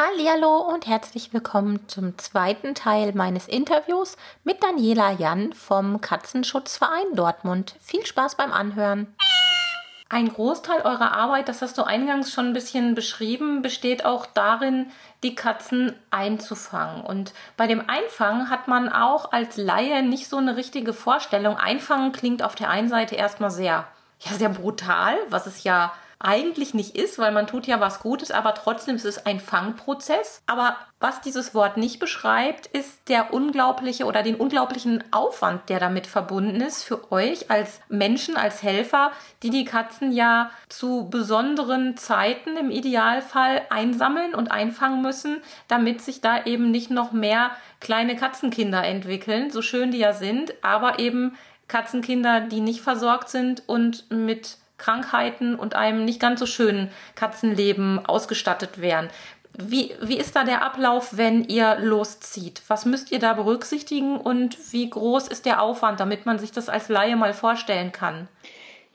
Hallo und herzlich willkommen zum zweiten Teil meines Interviews mit Daniela Jan vom Katzenschutzverein Dortmund. Viel Spaß beim Anhören. Ein Großteil eurer Arbeit, das hast du eingangs schon ein bisschen beschrieben, besteht auch darin, die Katzen einzufangen. Und bei dem Einfangen hat man auch als Laie nicht so eine richtige Vorstellung. Einfangen klingt auf der einen Seite erstmal sehr, ja, sehr brutal, was es ja eigentlich nicht ist, weil man tut ja was Gutes, aber trotzdem ist es ein Fangprozess. Aber was dieses Wort nicht beschreibt, ist der unglaubliche oder den unglaublichen Aufwand, der damit verbunden ist für euch als Menschen, als Helfer, die die Katzen ja zu besonderen Zeiten im Idealfall einsammeln und einfangen müssen, damit sich da eben nicht noch mehr kleine Katzenkinder entwickeln, so schön die ja sind, aber eben Katzenkinder, die nicht versorgt sind und mit Krankheiten und einem nicht ganz so schönen Katzenleben ausgestattet wären. Wie, wie ist da der Ablauf, wenn ihr loszieht? Was müsst ihr da berücksichtigen und wie groß ist der Aufwand, damit man sich das als Laie mal vorstellen kann?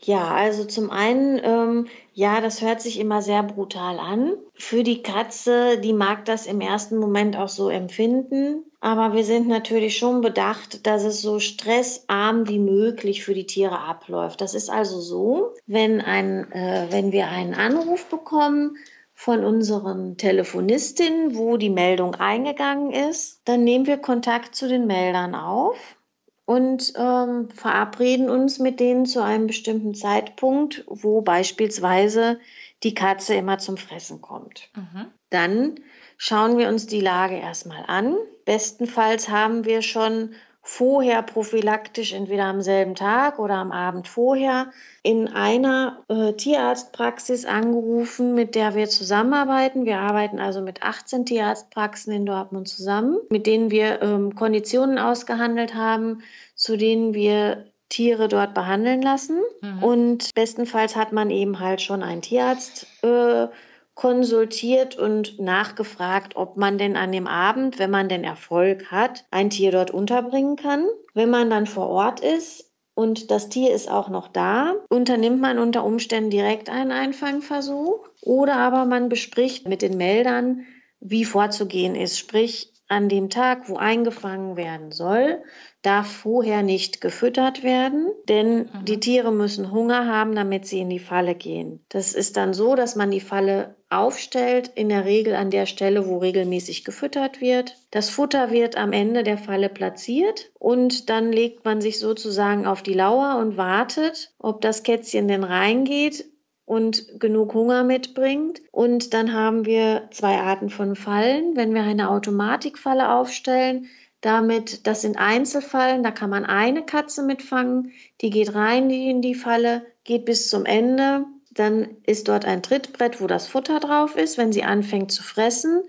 Ja, also zum einen, ähm, ja, das hört sich immer sehr brutal an. Für die Katze, die mag das im ersten Moment auch so empfinden. Aber wir sind natürlich schon bedacht, dass es so stressarm wie möglich für die Tiere abläuft. Das ist also so, wenn, ein, äh, wenn wir einen Anruf bekommen, von unseren Telefonistinnen, wo die Meldung eingegangen ist. Dann nehmen wir Kontakt zu den Meldern auf und ähm, verabreden uns mit denen zu einem bestimmten Zeitpunkt, wo beispielsweise die Katze immer zum Fressen kommt. Mhm. Dann schauen wir uns die Lage erstmal an. Bestenfalls haben wir schon vorher prophylaktisch, entweder am selben Tag oder am Abend vorher, in einer äh, Tierarztpraxis angerufen, mit der wir zusammenarbeiten. Wir arbeiten also mit 18 Tierarztpraxen in Dortmund zusammen, mit denen wir ähm, Konditionen ausgehandelt haben, zu denen wir Tiere dort behandeln lassen. Mhm. Und bestenfalls hat man eben halt schon einen Tierarzt. Äh, konsultiert und nachgefragt, ob man denn an dem Abend, wenn man denn Erfolg hat, ein Tier dort unterbringen kann. Wenn man dann vor Ort ist und das Tier ist auch noch da, unternimmt man unter Umständen direkt einen Einfangversuch oder aber man bespricht mit den Meldern, wie vorzugehen ist. Sprich, an dem Tag, wo eingefangen werden soll, darf vorher nicht gefüttert werden, denn mhm. die Tiere müssen Hunger haben, damit sie in die Falle gehen. Das ist dann so, dass man die Falle aufstellt, in der Regel an der Stelle, wo regelmäßig gefüttert wird. Das Futter wird am Ende der Falle platziert und dann legt man sich sozusagen auf die Lauer und wartet, ob das Kätzchen denn reingeht und genug Hunger mitbringt. Und dann haben wir zwei Arten von Fallen. Wenn wir eine Automatikfalle aufstellen, damit, das sind Einzelfallen, da kann man eine Katze mitfangen, die geht rein in die Falle, geht bis zum Ende. Dann ist dort ein Trittbrett, wo das Futter drauf ist. Wenn sie anfängt zu fressen,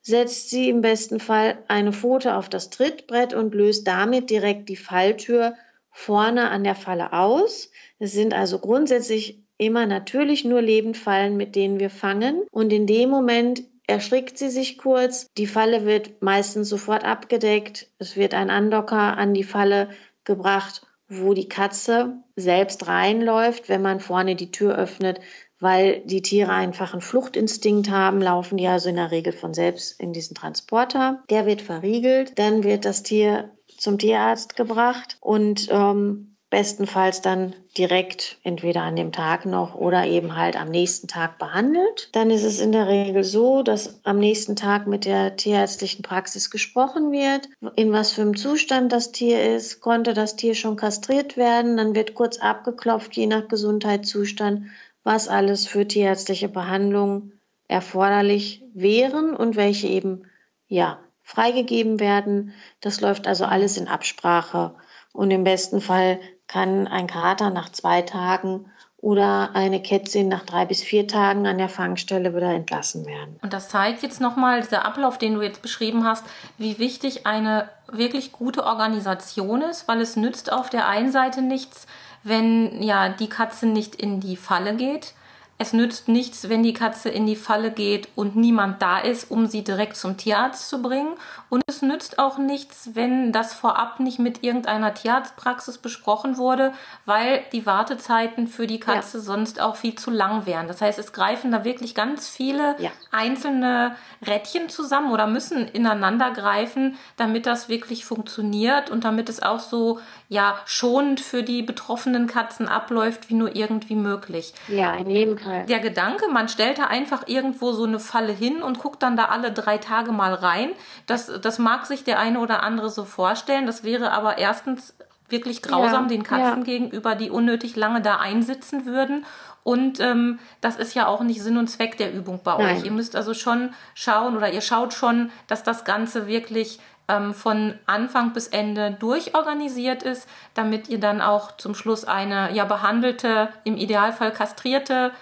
setzt sie im besten Fall eine Pfote auf das Trittbrett und löst damit direkt die Falltür vorne an der Falle aus. Es sind also grundsätzlich immer natürlich nur Lebendfallen, mit denen wir fangen. Und in dem Moment erschrickt sie sich kurz. Die Falle wird meistens sofort abgedeckt. Es wird ein Andocker an die Falle gebracht, wo die Katze selbst reinläuft, wenn man vorne die Tür öffnet, weil die Tiere einfach einen Fluchtinstinkt haben, laufen die also in der Regel von selbst in diesen Transporter. Der wird verriegelt, dann wird das Tier zum Tierarzt gebracht und ähm, bestenfalls dann direkt entweder an dem Tag noch oder eben halt am nächsten Tag behandelt. Dann ist es in der Regel so, dass am nächsten Tag mit der tierärztlichen Praxis gesprochen wird, in was für einem Zustand das Tier ist, konnte das Tier schon kastriert werden, dann wird kurz abgeklopft, je nach Gesundheitszustand, was alles für tierärztliche Behandlung erforderlich wären und welche eben ja freigegeben werden. Das läuft also alles in Absprache und im besten Fall kann ein Kater nach zwei Tagen oder eine Kätzin nach drei bis vier Tagen an der Fangstelle wieder entlassen werden. Und das zeigt jetzt nochmal, dieser Ablauf, den du jetzt beschrieben hast, wie wichtig eine wirklich gute Organisation ist, weil es nützt auf der einen Seite nichts, wenn ja die Katze nicht in die Falle geht. Es nützt nichts, wenn die Katze in die Falle geht und niemand da ist, um sie direkt zum Tierarzt zu bringen. Und es nützt auch nichts, wenn das vorab nicht mit irgendeiner Tierarztpraxis besprochen wurde, weil die Wartezeiten für die Katze ja. sonst auch viel zu lang wären. Das heißt, es greifen da wirklich ganz viele ja. einzelne Rädchen zusammen oder müssen ineinander greifen, damit das wirklich funktioniert und damit es auch so ja schonend für die betroffenen Katzen abläuft, wie nur irgendwie möglich. Ja, in jedem Fall. Der Gedanke, man stellt da einfach irgendwo so eine Falle hin und guckt dann da alle drei Tage mal rein, das, das mag sich der eine oder andere so vorstellen. Das wäre aber erstens wirklich grausam ja, den Katzen ja. gegenüber, die unnötig lange da einsitzen würden. Und ähm, das ist ja auch nicht Sinn und Zweck der Übung bei Nein. euch. Ihr müsst also schon schauen oder ihr schaut schon, dass das Ganze wirklich ähm, von Anfang bis Ende durchorganisiert ist, damit ihr dann auch zum Schluss eine ja behandelte, im Idealfall kastrierte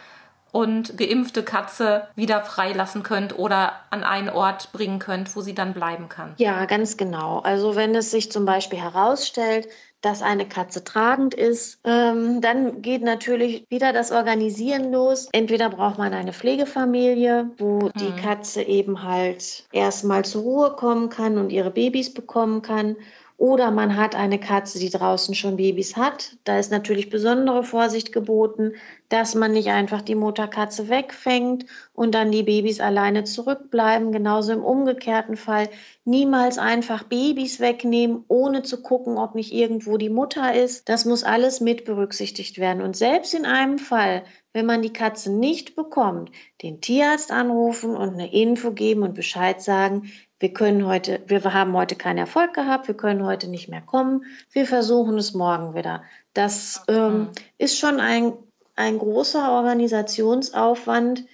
und geimpfte Katze wieder freilassen könnt oder an einen Ort bringen könnt, wo sie dann bleiben kann. Ja, ganz genau. Also wenn es sich zum Beispiel herausstellt, dass eine Katze tragend ist. Ähm, dann geht natürlich wieder das Organisieren los. Entweder braucht man eine Pflegefamilie, wo mhm. die Katze eben halt erstmal zur Ruhe kommen kann und ihre Babys bekommen kann. Oder man hat eine Katze, die draußen schon Babys hat. Da ist natürlich besondere Vorsicht geboten, dass man nicht einfach die Mutterkatze wegfängt und dann die Babys alleine zurückbleiben. Genauso im umgekehrten Fall niemals einfach Babys wegnehmen, ohne zu gucken, ob nicht irgendwo die Mutter ist. Das muss alles mit berücksichtigt werden. Und selbst in einem Fall, wenn man die Katze nicht bekommt, den Tierarzt anrufen und eine Info geben und Bescheid sagen, wir können heute, wir haben heute keinen Erfolg gehabt, wir können heute nicht mehr kommen, wir versuchen es morgen wieder. Das ähm, ist schon ein, ein großer Organisationsaufwand,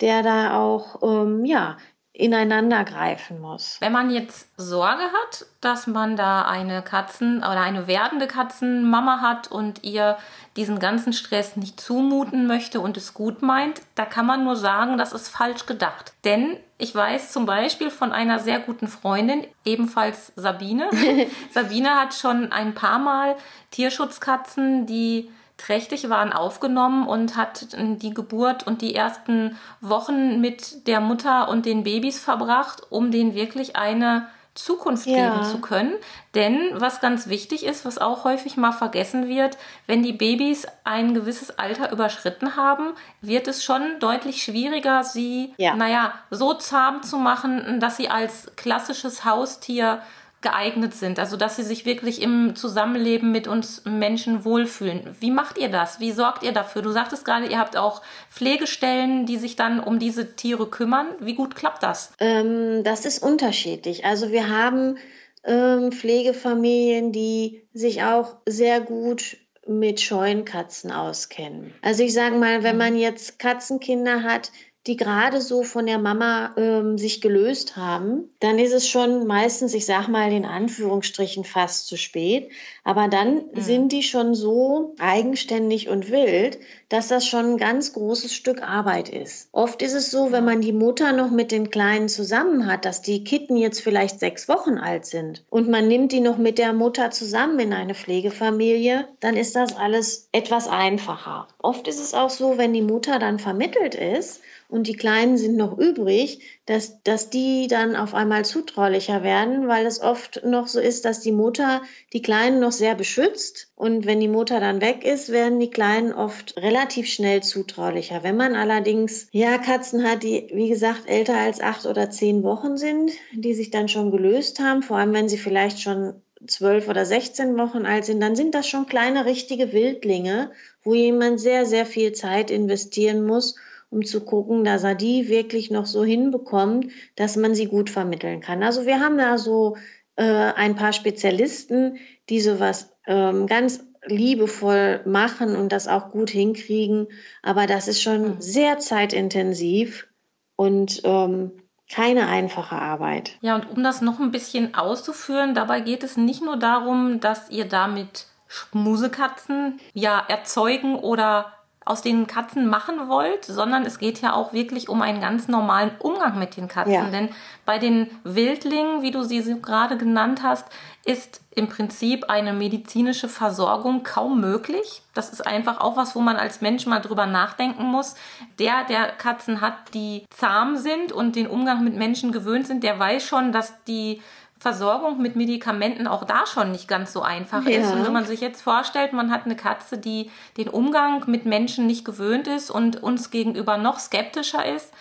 der da auch ähm, ja, ineinander greifen muss. Wenn man jetzt Sorge hat, dass man da eine Katzen- oder eine werdende Katzenmama hat und ihr diesen ganzen Stress nicht zumuten möchte und es gut meint, da kann man nur sagen, das ist falsch gedacht. Denn ich weiß zum Beispiel von einer sehr guten Freundin, ebenfalls Sabine. Sabine hat schon ein paar Mal Tierschutzkatzen, die trächtig waren, aufgenommen und hat die Geburt und die ersten Wochen mit der Mutter und den Babys verbracht, um denen wirklich eine Zukunft ja. geben zu können. Denn was ganz wichtig ist, was auch häufig mal vergessen wird, wenn die Babys ein gewisses Alter überschritten haben, wird es schon deutlich schwieriger, sie, ja. naja, so zahm zu machen, dass sie als klassisches Haustier geeignet sind, also dass sie sich wirklich im Zusammenleben mit uns Menschen wohlfühlen. Wie macht ihr das? Wie sorgt ihr dafür? Du sagtest gerade, ihr habt auch Pflegestellen, die sich dann um diese Tiere kümmern. Wie gut klappt das? Ähm, das ist unterschiedlich. Also wir haben ähm, Pflegefamilien, die sich auch sehr gut mit Scheuenkatzen auskennen. Also ich sage mal, wenn mhm. man jetzt Katzenkinder hat, die gerade so von der Mama ähm, sich gelöst haben, dann ist es schon meistens, ich sag mal in Anführungsstrichen, fast zu spät. Aber dann mhm. sind die schon so eigenständig und wild, dass das schon ein ganz großes Stück Arbeit ist. Oft ist es so, wenn man die Mutter noch mit den Kleinen zusammen hat, dass die Kitten jetzt vielleicht sechs Wochen alt sind und man nimmt die noch mit der Mutter zusammen in eine Pflegefamilie, dann ist das alles etwas einfacher. Oft ist es auch so, wenn die Mutter dann vermittelt ist, und die Kleinen sind noch übrig, dass, dass die dann auf einmal zutraulicher werden, weil es oft noch so ist, dass die Mutter die Kleinen noch sehr beschützt und wenn die Mutter dann weg ist, werden die Kleinen oft relativ schnell zutraulicher. Wenn man allerdings ja Katzen hat, die wie gesagt älter als acht oder zehn Wochen sind, die sich dann schon gelöst haben, vor allem wenn sie vielleicht schon zwölf oder sechzehn Wochen alt sind, dann sind das schon kleine richtige Wildlinge, wo jemand sehr, sehr viel Zeit investieren muss, um zu gucken, dass er die wirklich noch so hinbekommt, dass man sie gut vermitteln kann. Also wir haben da so äh, ein paar Spezialisten, die sowas ähm, ganz liebevoll machen und das auch gut hinkriegen. Aber das ist schon mhm. sehr zeitintensiv und ähm, keine einfache Arbeit. Ja, und um das noch ein bisschen auszuführen, dabei geht es nicht nur darum, dass ihr damit Schmusekatzen ja erzeugen oder aus den Katzen machen wollt, sondern es geht ja auch wirklich um einen ganz normalen Umgang mit den Katzen. Ja. Denn bei den Wildlingen, wie du sie gerade genannt hast, ist im Prinzip eine medizinische Versorgung kaum möglich. Das ist einfach auch was, wo man als Mensch mal drüber nachdenken muss. Der, der Katzen hat, die zahm sind und den Umgang mit Menschen gewöhnt sind, der weiß schon, dass die Versorgung mit Medikamenten auch da schon nicht ganz so einfach ja. ist. Und wenn man sich jetzt vorstellt, man hat eine Katze, die den Umgang mit Menschen nicht gewöhnt ist und uns gegenüber noch skeptischer ist,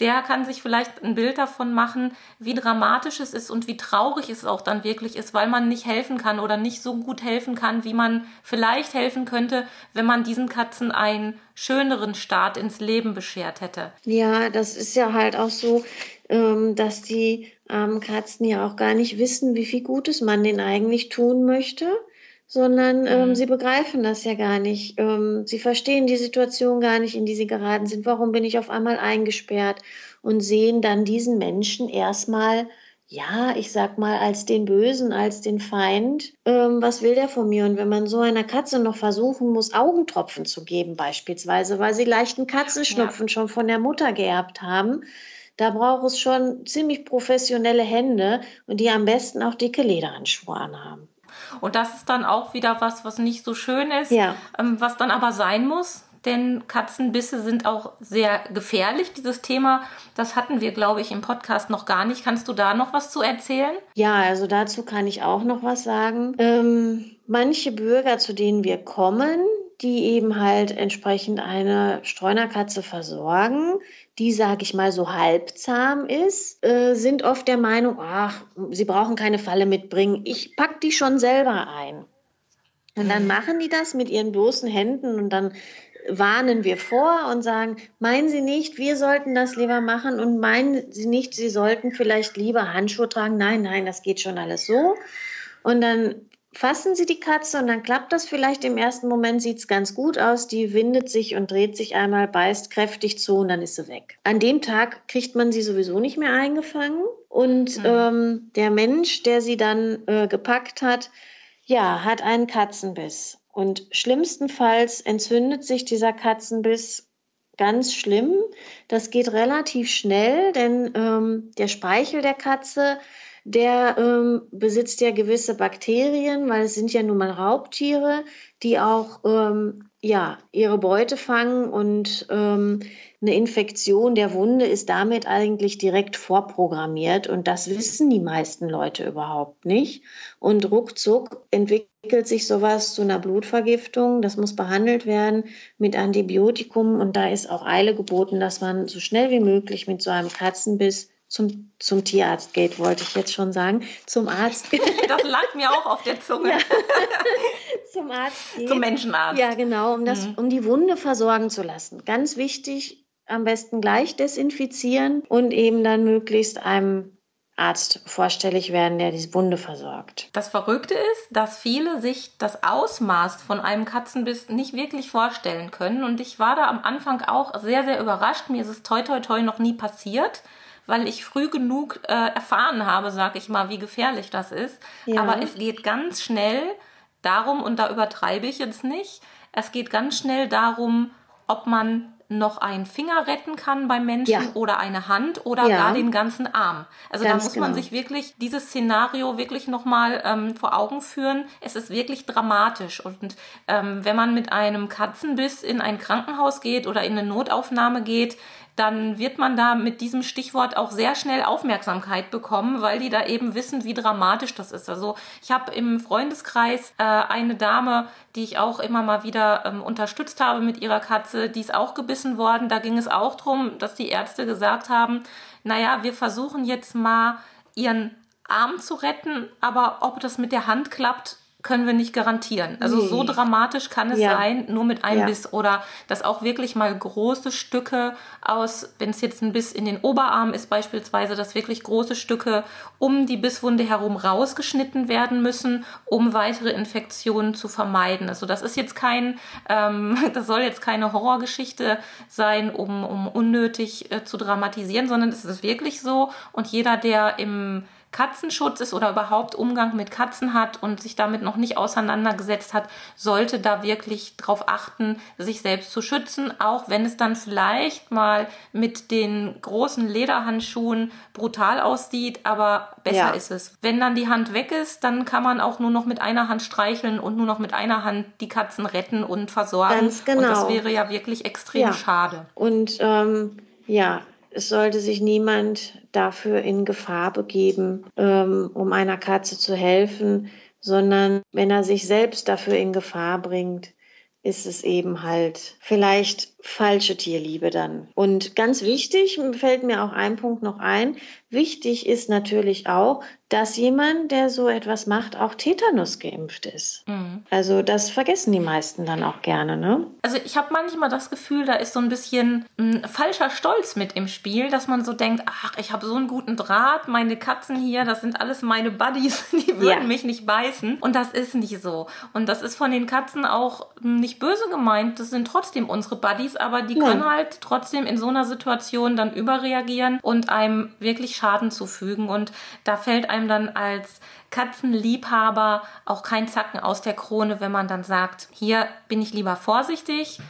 der kann sich vielleicht ein Bild davon machen, wie dramatisch es ist und wie traurig es auch dann wirklich ist, weil man nicht helfen kann oder nicht so gut helfen kann, wie man vielleicht helfen könnte, wenn man diesen Katzen einen schöneren Start ins Leben beschert hätte. Ja, das ist ja halt auch so, ähm, dass die armen Katzen ja auch gar nicht wissen, wie viel Gutes man denen eigentlich tun möchte sondern ähm, mhm. sie begreifen das ja gar nicht. Ähm, sie verstehen die Situation gar nicht, in die sie geraten sind. Warum bin ich auf einmal eingesperrt? Und sehen dann diesen Menschen erstmal, ja, ich sag mal, als den Bösen, als den Feind. Ähm, was will der von mir? Und wenn man so einer Katze noch versuchen muss, Augentropfen zu geben, beispielsweise, weil sie leichten Katzenschnupfen ja. schon von der Mutter geerbt haben, da braucht es schon ziemlich professionelle Hände und die am besten auch dicke Lederhandschuhe anhaben. Und das ist dann auch wieder was, was nicht so schön ist, ja. ähm, was dann aber sein muss. Denn Katzenbisse sind auch sehr gefährlich. Dieses Thema, das hatten wir, glaube ich, im Podcast noch gar nicht. Kannst du da noch was zu erzählen? Ja, also dazu kann ich auch noch was sagen. Ähm, manche Bürger, zu denen wir kommen, die eben halt entsprechend eine Streunerkatze versorgen, die, sag ich mal, so halbzahm ist, äh, sind oft der Meinung, ach, sie brauchen keine Falle mitbringen, ich pack die schon selber ein. Und dann mhm. machen die das mit ihren bloßen Händen und dann warnen wir vor und sagen, meinen Sie nicht, wir sollten das lieber machen und meinen Sie nicht, Sie sollten vielleicht lieber Handschuhe tragen. Nein, nein, das geht schon alles so. Und dann fassen Sie die Katze und dann klappt das vielleicht im ersten Moment, sieht es ganz gut aus. Die windet sich und dreht sich einmal, beißt kräftig zu und dann ist sie weg. An dem Tag kriegt man sie sowieso nicht mehr eingefangen. Und mhm. ähm, der Mensch, der sie dann äh, gepackt hat, ja, hat einen Katzenbiss. Und schlimmstenfalls entzündet sich dieser Katzenbiss ganz schlimm. Das geht relativ schnell, denn ähm, der Speichel der Katze der ähm, besitzt ja gewisse Bakterien, weil es sind ja nun mal Raubtiere, die auch ähm, ja, ihre Beute fangen und ähm, eine Infektion der Wunde ist damit eigentlich direkt vorprogrammiert und das wissen die meisten Leute überhaupt nicht. Und ruckzuck entwickelt sich sowas zu einer Blutvergiftung. Das muss behandelt werden mit Antibiotikum und da ist auch Eile geboten, dass man so schnell wie möglich mit so einem Katzenbiss zum, zum Tierarzt geht, wollte ich jetzt schon sagen. Zum Arzt. Das lag mir auch auf der Zunge. Ja. zum Arzt geht. Zum Menschenarzt. Ja, genau, um, das, mhm. um die Wunde versorgen zu lassen. Ganz wichtig, am besten gleich desinfizieren und eben dann möglichst einem Arzt vorstellig werden, der diese Wunde versorgt. Das Verrückte ist, dass viele sich das Ausmaß von einem Katzenbiss nicht wirklich vorstellen können. Und ich war da am Anfang auch sehr, sehr überrascht. Mir ist es toi toi toi noch nie passiert weil ich früh genug äh, erfahren habe, sag ich mal, wie gefährlich das ist. Ja. Aber es geht ganz schnell darum, und da übertreibe ich jetzt nicht, es geht ganz schnell darum, ob man noch einen Finger retten kann beim Menschen ja. oder eine Hand oder ja. gar den ganzen Arm. Also Ganz da muss genau. man sich wirklich dieses Szenario wirklich nochmal ähm, vor Augen führen. Es ist wirklich dramatisch. Und ähm, wenn man mit einem Katzenbiss in ein Krankenhaus geht oder in eine Notaufnahme geht, dann wird man da mit diesem Stichwort auch sehr schnell Aufmerksamkeit bekommen, weil die da eben wissen, wie dramatisch das ist. Also ich habe im Freundeskreis äh, eine Dame, die ich auch immer mal wieder ähm, unterstützt habe mit ihrer Katze, die ist auch gebissen worden. Da ging es auch darum, dass die Ärzte gesagt haben, naja, wir versuchen jetzt mal ihren Arm zu retten, aber ob das mit der Hand klappt, können wir nicht garantieren. Also nee. so dramatisch kann es ja. sein, nur mit einem ja. Biss oder dass auch wirklich mal große Stücke aus, wenn es jetzt ein Biss in den Oberarm ist beispielsweise, dass wirklich große Stücke um die Bisswunde herum rausgeschnitten werden müssen, um weitere Infektionen zu vermeiden. Also das ist jetzt kein, ähm, das soll jetzt keine Horrorgeschichte sein, um, um unnötig äh, zu dramatisieren, sondern es ist wirklich so und jeder, der im Katzenschutz ist oder überhaupt Umgang mit Katzen hat und sich damit noch nicht auseinandergesetzt hat, sollte da wirklich darauf achten, sich selbst zu schützen, auch wenn es dann vielleicht mal mit den großen Lederhandschuhen brutal aussieht, aber besser ja. ist es. Wenn dann die Hand weg ist, dann kann man auch nur noch mit einer Hand streicheln und nur noch mit einer Hand die Katzen retten und versorgen. Ganz genau. Und das wäre ja wirklich extrem ja. schade. Und ähm, ja, es sollte sich niemand dafür in Gefahr begeben, ähm, um einer Katze zu helfen, sondern wenn er sich selbst dafür in Gefahr bringt, ist es eben halt vielleicht falsche Tierliebe dann. Und ganz wichtig, fällt mir auch ein Punkt noch ein, wichtig ist natürlich auch, dass jemand, der so etwas macht, auch Tetanus geimpft ist. Mhm. Also das vergessen die meisten dann auch gerne. Ne? Also ich habe manchmal das Gefühl, da ist so ein bisschen ein falscher Stolz mit im Spiel, dass man so denkt, ach, ich habe so einen guten Draht, meine Katzen hier, das sind alles meine Buddies, die würden ja. mich nicht beißen. Und das ist nicht so. Und das ist von den Katzen auch nicht böse gemeint, das sind trotzdem unsere Buddies Babys, aber die ja. können halt trotzdem in so einer Situation dann überreagieren und einem wirklich Schaden zufügen. Und da fällt einem dann als Katzenliebhaber auch kein Zacken aus der Krone, wenn man dann sagt, hier bin ich lieber vorsichtig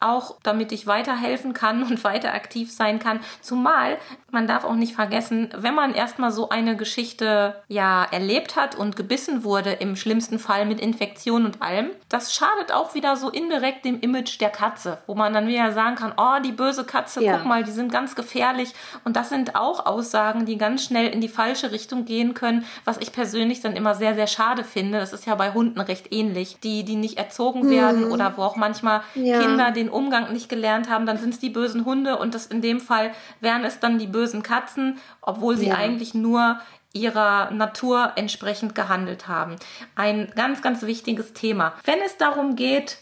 auch damit ich weiterhelfen kann und weiter aktiv sein kann. Zumal man darf auch nicht vergessen, wenn man erstmal so eine Geschichte ja erlebt hat und gebissen wurde, im schlimmsten Fall mit Infektion und allem, das schadet auch wieder so indirekt dem Image der Katze, wo man dann wieder sagen kann, oh, die böse Katze, ja. guck mal, die sind ganz gefährlich. Und das sind auch Aussagen, die ganz schnell in die falsche Richtung gehen können, was ich persönlich dann immer sehr, sehr schade finde. Das ist ja bei Hunden recht ähnlich, die, die nicht erzogen werden mhm. oder wo auch manchmal ja. Kinder den Umgang nicht gelernt haben, dann sind es die bösen Hunde und das in dem Fall wären es dann die bösen Katzen, obwohl sie ja. eigentlich nur ihrer Natur entsprechend gehandelt haben. Ein ganz, ganz wichtiges Thema. Wenn es darum geht,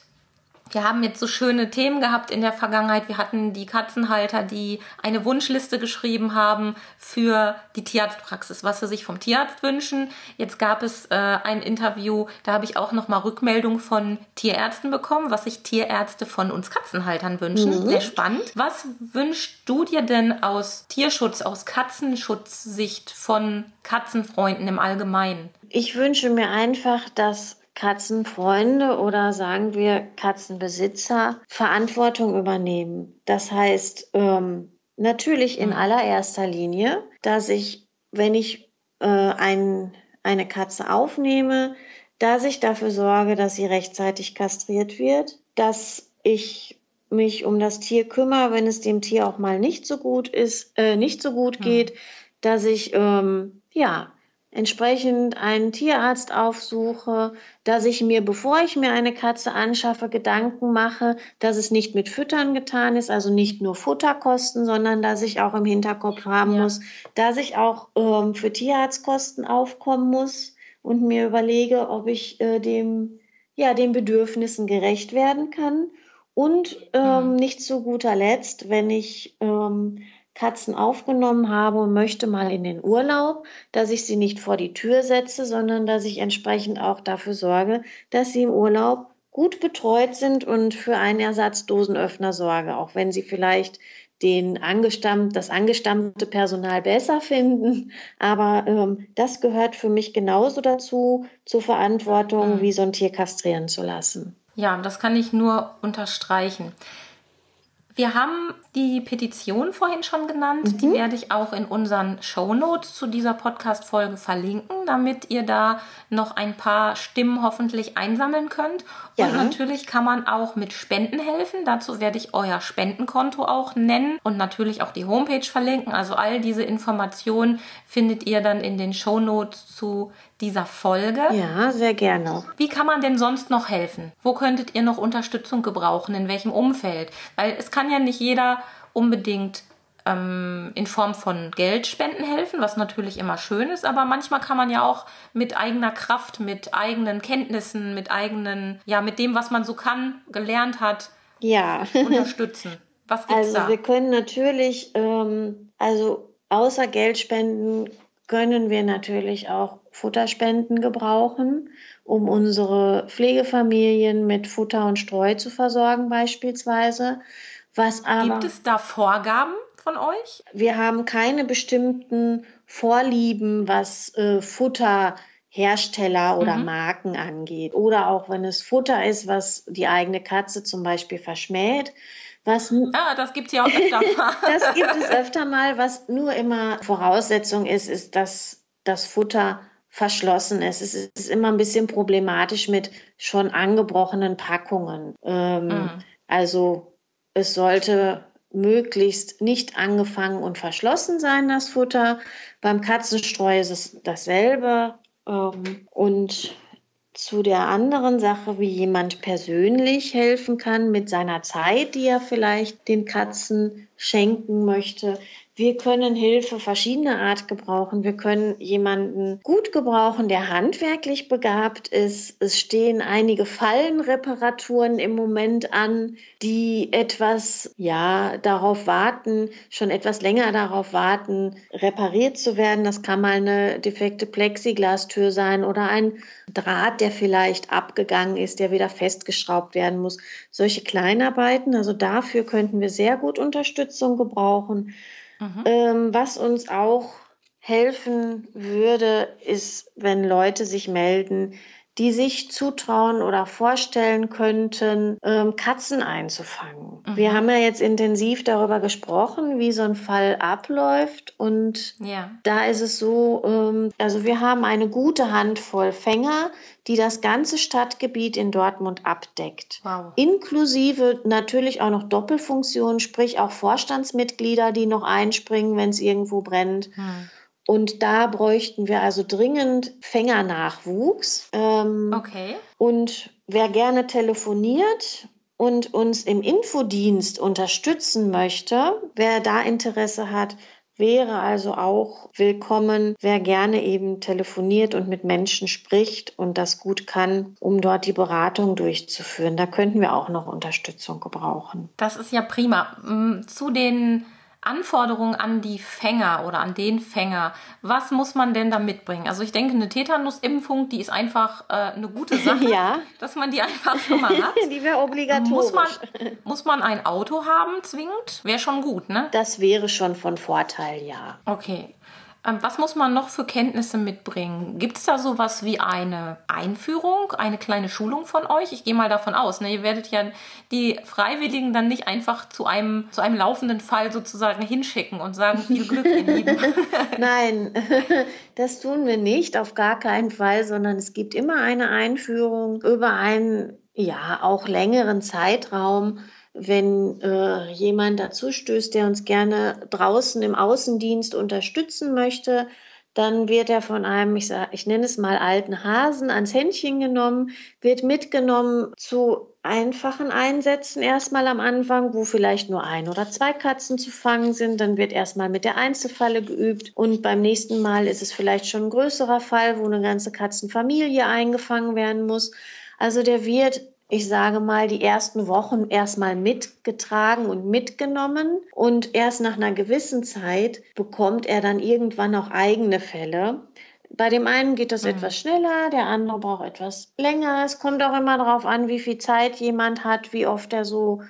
wir haben jetzt so schöne Themen gehabt in der Vergangenheit. Wir hatten die Katzenhalter, die eine Wunschliste geschrieben haben für die Tierarztpraxis, was sie sich vom Tierarzt wünschen. Jetzt gab es äh, ein Interview, da habe ich auch nochmal Rückmeldung von Tierärzten bekommen, was sich Tierärzte von uns Katzenhaltern wünschen. Mhm. Sehr spannend. Was wünschst du dir denn aus Tierschutz, aus Katzenschutzsicht von Katzenfreunden im Allgemeinen? Ich wünsche mir einfach, dass Katzenfreunde oder sagen wir Katzenbesitzer Verantwortung übernehmen. Das heißt, ähm, natürlich in mhm. allererster Linie, dass ich, wenn ich äh, ein, eine Katze aufnehme, dass ich dafür sorge, dass sie rechtzeitig kastriert wird, dass ich mich um das Tier kümmere, wenn es dem Tier auch mal nicht so gut ist, äh, nicht so gut mhm. geht, dass ich ähm, ja entsprechend einen Tierarzt aufsuche, dass ich mir, bevor ich mir eine Katze anschaffe, Gedanken mache, dass es nicht mit Füttern getan ist, also nicht nur Futterkosten, sondern dass ich auch im Hinterkopf haben ja. muss, dass ich auch ähm, für Tierarztkosten aufkommen muss und mir überlege, ob ich äh, dem, ja, den Bedürfnissen gerecht werden kann. Und ähm, ja. nicht zu guter Letzt, wenn ich ähm, Katzen aufgenommen habe und möchte mal in den Urlaub, dass ich sie nicht vor die Tür setze, sondern dass ich entsprechend auch dafür sorge, dass sie im Urlaub gut betreut sind und für einen Ersatzdosenöffner sorge, auch wenn sie vielleicht den angestammt, das angestammte Personal besser finden. Aber ähm, das gehört für mich genauso dazu, zur Verantwortung, mhm. wie so ein Tier kastrieren zu lassen. Ja, das kann ich nur unterstreichen. Wir haben die Petition vorhin schon genannt. Mhm. Die werde ich auch in unseren Show Notes zu dieser Podcast-Folge verlinken, damit ihr da noch ein paar Stimmen hoffentlich einsammeln könnt. Ja. Und natürlich kann man auch mit Spenden helfen. Dazu werde ich euer Spendenkonto auch nennen und natürlich auch die Homepage verlinken. Also all diese Informationen findet ihr dann in den Show Notes zu dieser Folge. Ja, sehr gerne. Wie kann man denn sonst noch helfen? Wo könntet ihr noch Unterstützung gebrauchen? In welchem Umfeld? Weil es kann ja nicht jeder unbedingt ähm, in Form von Geldspenden helfen, was natürlich immer schön ist, aber manchmal kann man ja auch mit eigener Kraft, mit eigenen Kenntnissen, mit eigenen, ja, mit dem, was man so kann, gelernt hat, ja. unterstützen. Was gibt's also da? wir können natürlich, ähm, also außer Geldspenden können wir natürlich auch Futterspenden gebrauchen, um unsere Pflegefamilien mit Futter und Streu zu versorgen beispielsweise. Was aber Gibt es da Vorgaben von euch? Wir haben keine bestimmten Vorlieben, was äh, Futterhersteller oder mhm. Marken angeht. Oder auch wenn es Futter ist, was die eigene Katze zum Beispiel verschmäht. Was, ah, das gibt es ja auch öfter mal. das gibt es öfter mal. Was nur immer Voraussetzung ist, ist, dass das Futter verschlossen ist. Es ist immer ein bisschen problematisch mit schon angebrochenen Packungen. Ähm, mhm. Also es sollte möglichst nicht angefangen und verschlossen sein, das Futter. Beim Katzenstreu ist es dasselbe. Ähm, und zu der anderen Sache, wie jemand persönlich helfen kann mit seiner Zeit, die er vielleicht den Katzen schenken möchte, wir können Hilfe verschiedener Art gebrauchen. Wir können jemanden gut gebrauchen, der handwerklich begabt ist. Es stehen einige Fallenreparaturen im Moment an, die etwas, ja, darauf warten, schon etwas länger darauf warten, repariert zu werden. Das kann mal eine defekte Plexiglastür sein oder ein Draht, der vielleicht abgegangen ist, der wieder festgeschraubt werden muss. Solche Kleinarbeiten, also dafür könnten wir sehr gut Unterstützung gebrauchen. Mhm. Ähm, was uns auch helfen würde, ist, wenn Leute sich melden, die sich zutrauen oder vorstellen könnten, ähm, Katzen einzufangen. Mhm. Wir haben ja jetzt intensiv darüber gesprochen, wie so ein Fall abläuft. Und ja. da ist es so, ähm, also wir haben eine gute Handvoll Fänger, die das ganze Stadtgebiet in Dortmund abdeckt. Wow. Inklusive natürlich auch noch Doppelfunktionen, sprich auch Vorstandsmitglieder, die noch einspringen, wenn es irgendwo brennt. Mhm. Und da bräuchten wir also dringend Fängernachwuchs. Ähm, okay. Und wer gerne telefoniert und uns im Infodienst unterstützen möchte, wer da Interesse hat, wäre also auch willkommen, wer gerne eben telefoniert und mit Menschen spricht und das gut kann, um dort die Beratung durchzuführen. Da könnten wir auch noch Unterstützung gebrauchen. Das ist ja prima. Mm, zu den Anforderungen an die Fänger oder an den Fänger. Was muss man denn da mitbringen? Also ich denke, eine Tetanusimpfung, die ist einfach äh, eine gute Sache, ja. dass man die einfach schon mal hat. die wäre obligatorisch. Muss man, muss man ein Auto haben zwingend? Wäre schon gut, ne? Das wäre schon von Vorteil, ja. Okay. Ähm, was muss man noch für Kenntnisse mitbringen? Gibt es da sowas wie eine Einführung, eine kleine Schulung von euch? Ich gehe mal davon aus, ne? ihr werdet ja die Freiwilligen dann nicht einfach zu einem, zu einem laufenden Fall sozusagen hinschicken und sagen, viel Glück, ihr Lieben. Nein, das tun wir nicht, auf gar keinen Fall, sondern es gibt immer eine Einführung über einen, ja, auch längeren Zeitraum wenn äh, jemand dazu stößt, der uns gerne draußen im Außendienst unterstützen möchte, dann wird er von einem, ich, sag, ich nenne es mal alten Hasen, ans Händchen genommen, wird mitgenommen zu einfachen Einsätzen erstmal am Anfang, wo vielleicht nur ein oder zwei Katzen zu fangen sind. Dann wird erstmal mit der Einzelfalle geübt und beim nächsten Mal ist es vielleicht schon ein größerer Fall, wo eine ganze Katzenfamilie eingefangen werden muss. Also der wird ich sage mal, die ersten Wochen erstmal mitgetragen und mitgenommen und erst nach einer gewissen Zeit bekommt er dann irgendwann auch eigene Fälle. Bei dem einen geht das mhm. etwas schneller, der andere braucht etwas länger. Es kommt auch immer darauf an, wie viel Zeit jemand hat, wie oft er so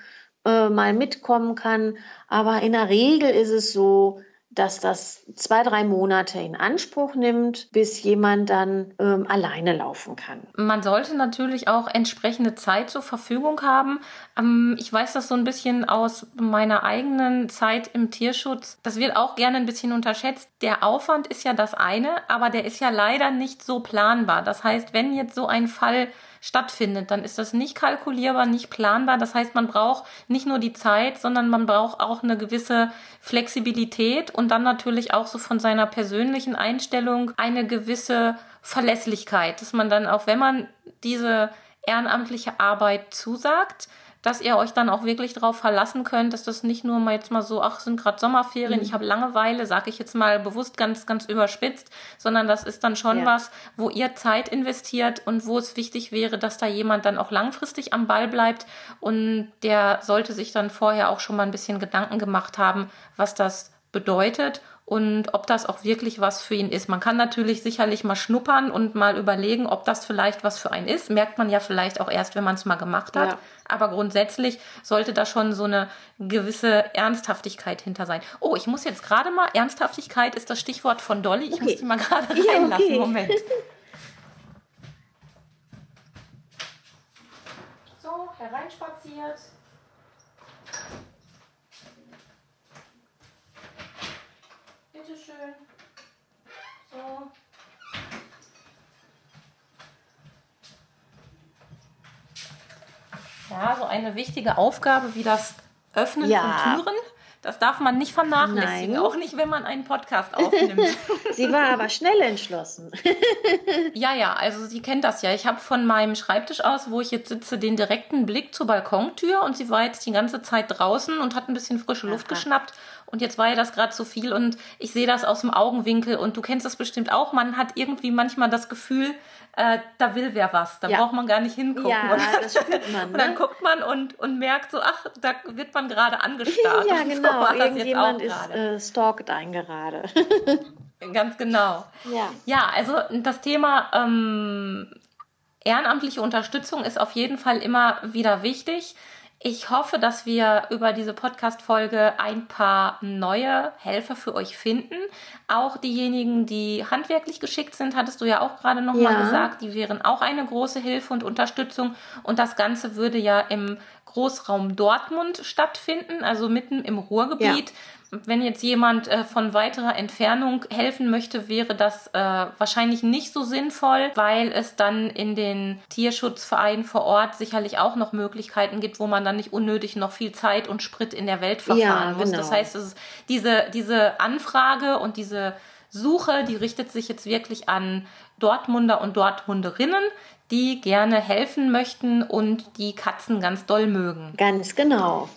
äh, mal mitkommen kann. Aber in der Regel ist es so, dass das zwei, drei Monate in Anspruch nimmt, bis jemand dann ähm, alleine laufen kann. Man sollte natürlich auch entsprechende Zeit zur Verfügung haben. Ähm, ich weiß das so ein bisschen aus meiner eigenen Zeit im Tierschutz. Das wird auch gerne ein bisschen unterschätzt. Der Aufwand ist ja das eine, aber der ist ja leider nicht so planbar. Das heißt, wenn jetzt so ein Fall stattfindet, dann ist das nicht kalkulierbar, nicht planbar. Das heißt, man braucht nicht nur die Zeit, sondern man braucht auch eine gewisse Flexibilität und dann natürlich auch so von seiner persönlichen Einstellung eine gewisse Verlässlichkeit, dass man dann auch, wenn man diese ehrenamtliche Arbeit zusagt, dass ihr euch dann auch wirklich darauf verlassen könnt, dass das nicht nur mal jetzt mal so, ach, sind gerade Sommerferien, mhm. ich habe Langeweile, sage ich jetzt mal bewusst ganz, ganz überspitzt, sondern das ist dann schon ja. was, wo ihr Zeit investiert und wo es wichtig wäre, dass da jemand dann auch langfristig am Ball bleibt und der sollte sich dann vorher auch schon mal ein bisschen Gedanken gemacht haben, was das bedeutet und ob das auch wirklich was für ihn ist. Man kann natürlich sicherlich mal schnuppern und mal überlegen, ob das vielleicht was für einen ist. Merkt man ja vielleicht auch erst, wenn man es mal gemacht hat. Ja. Aber grundsätzlich sollte da schon so eine gewisse Ernsthaftigkeit hinter sein. Oh, ich muss jetzt gerade mal, Ernsthaftigkeit ist das Stichwort von Dolly. Ich okay. muss die mal gerade reinlassen. Ja, okay. Moment. So, hereinspaziert. Bitteschön. So. Ja, so eine wichtige Aufgabe wie das Öffnen ja. von Türen. Das darf man nicht vernachlässigen, Nein. auch nicht, wenn man einen Podcast aufnimmt. sie war aber schnell entschlossen. ja, ja, also sie kennt das ja. Ich habe von meinem Schreibtisch aus, wo ich jetzt sitze, den direkten Blick zur Balkontür und sie war jetzt die ganze Zeit draußen und hat ein bisschen frische Luft Aha. geschnappt und jetzt war ja das gerade zu viel und ich sehe das aus dem Augenwinkel und du kennst das bestimmt auch. Man hat irgendwie manchmal das Gefühl, äh, da will wer was, da ja. braucht man gar nicht hingucken. Ja, und, das spürt man. und dann ne? guckt man und, und merkt so, ach, da wird man gerade angestarrt. ja, genau, so irgendjemand ist äh, stalkt einen gerade. Ganz genau. Ja, ja also das Thema ähm, ehrenamtliche Unterstützung ist auf jeden Fall immer wieder wichtig. Ich hoffe, dass wir über diese Podcast-Folge ein paar neue Helfer für euch finden. Auch diejenigen, die handwerklich geschickt sind, hattest du ja auch gerade nochmal ja. gesagt, die wären auch eine große Hilfe und Unterstützung. Und das Ganze würde ja im Großraum Dortmund stattfinden, also mitten im Ruhrgebiet. Ja. Wenn jetzt jemand äh, von weiterer Entfernung helfen möchte, wäre das äh, wahrscheinlich nicht so sinnvoll, weil es dann in den Tierschutzvereinen vor Ort sicherlich auch noch Möglichkeiten gibt, wo man dann nicht unnötig noch viel Zeit und Sprit in der Welt verfahren ja, muss. Genau. Das heißt, es ist diese, diese Anfrage und diese Suche, die richtet sich jetzt wirklich an Dortmunder und Dortmunderinnen, die gerne helfen möchten und die Katzen ganz doll mögen. Ganz genau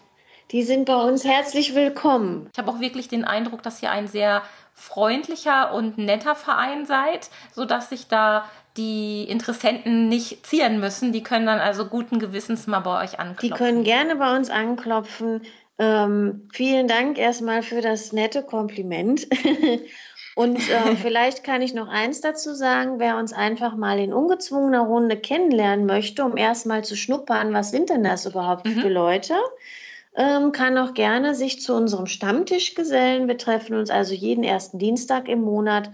die sind bei uns herzlich willkommen. Ich habe auch wirklich den Eindruck, dass ihr ein sehr freundlicher und netter Verein seid, sodass sich da die Interessenten nicht zieren müssen. Die können dann also guten Gewissens mal bei euch anklopfen. Die können gerne bei uns anklopfen. Ähm, vielen Dank erstmal für das nette Kompliment. Und äh, vielleicht kann ich noch eins dazu sagen, wer uns einfach mal in ungezwungener Runde kennenlernen möchte, um erstmal zu schnuppern, was sind denn das überhaupt mhm. für Leute? Ähm, kann auch gerne sich zu unserem Stammtisch gesellen. Wir treffen uns also jeden ersten Dienstag im Monat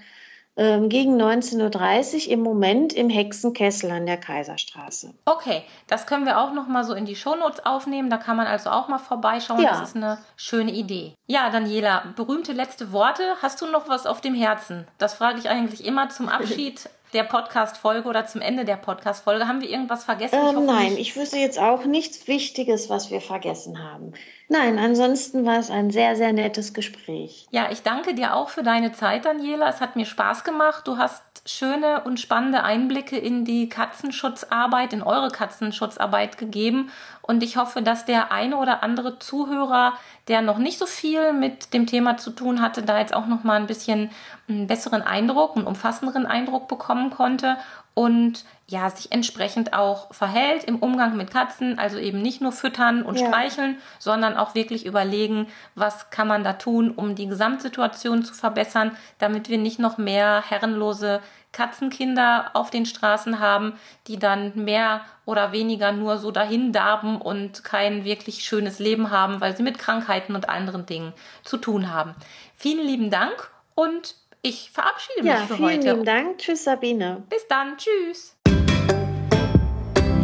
ähm, gegen 19.30 Uhr im Moment im Hexenkessel an der Kaiserstraße. Okay, das können wir auch noch mal so in die Shownotes aufnehmen. Da kann man also auch mal vorbeischauen. Ja. Das ist eine schöne Idee. Ja, Daniela, berühmte letzte Worte. Hast du noch was auf dem Herzen? Das frage ich eigentlich immer zum Abschied der Podcast-Folge oder zum Ende der Podcast-Folge. Haben wir irgendwas vergessen? Ähm, ich nein, nicht. ich wüsste jetzt auch nichts Wichtiges, was wir vergessen haben. Nein, ansonsten war es ein sehr, sehr nettes Gespräch. Ja, ich danke dir auch für deine Zeit, Daniela. Es hat mir Spaß gemacht. Du hast schöne und spannende Einblicke in die Katzenschutzarbeit, in eure Katzenschutzarbeit gegeben. Und ich hoffe, dass der eine oder andere Zuhörer, der noch nicht so viel mit dem Thema zu tun hatte, da jetzt auch noch mal ein bisschen einen besseren Eindruck, einen umfassenderen Eindruck bekommen konnte und ja, sich entsprechend auch verhält im Umgang mit Katzen, also eben nicht nur füttern und ja. streicheln, sondern auch wirklich überlegen, was kann man da tun, um die Gesamtsituation zu verbessern, damit wir nicht noch mehr herrenlose Katzenkinder auf den Straßen haben, die dann mehr oder weniger nur so dahin darben und kein wirklich schönes Leben haben, weil sie mit Krankheiten und anderen Dingen zu tun haben. Vielen lieben Dank und ich verabschiede mich ja, für vielen heute. Vielen Dank. Tschüss, Sabine. Bis dann. Tschüss.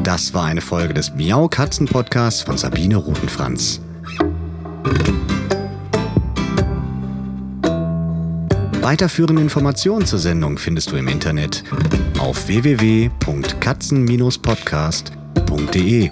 Das war eine Folge des Miau Katzen Podcasts von Sabine Rutenfranz. Weiterführende Informationen zur Sendung findest du im Internet auf www.katzen-podcast.de.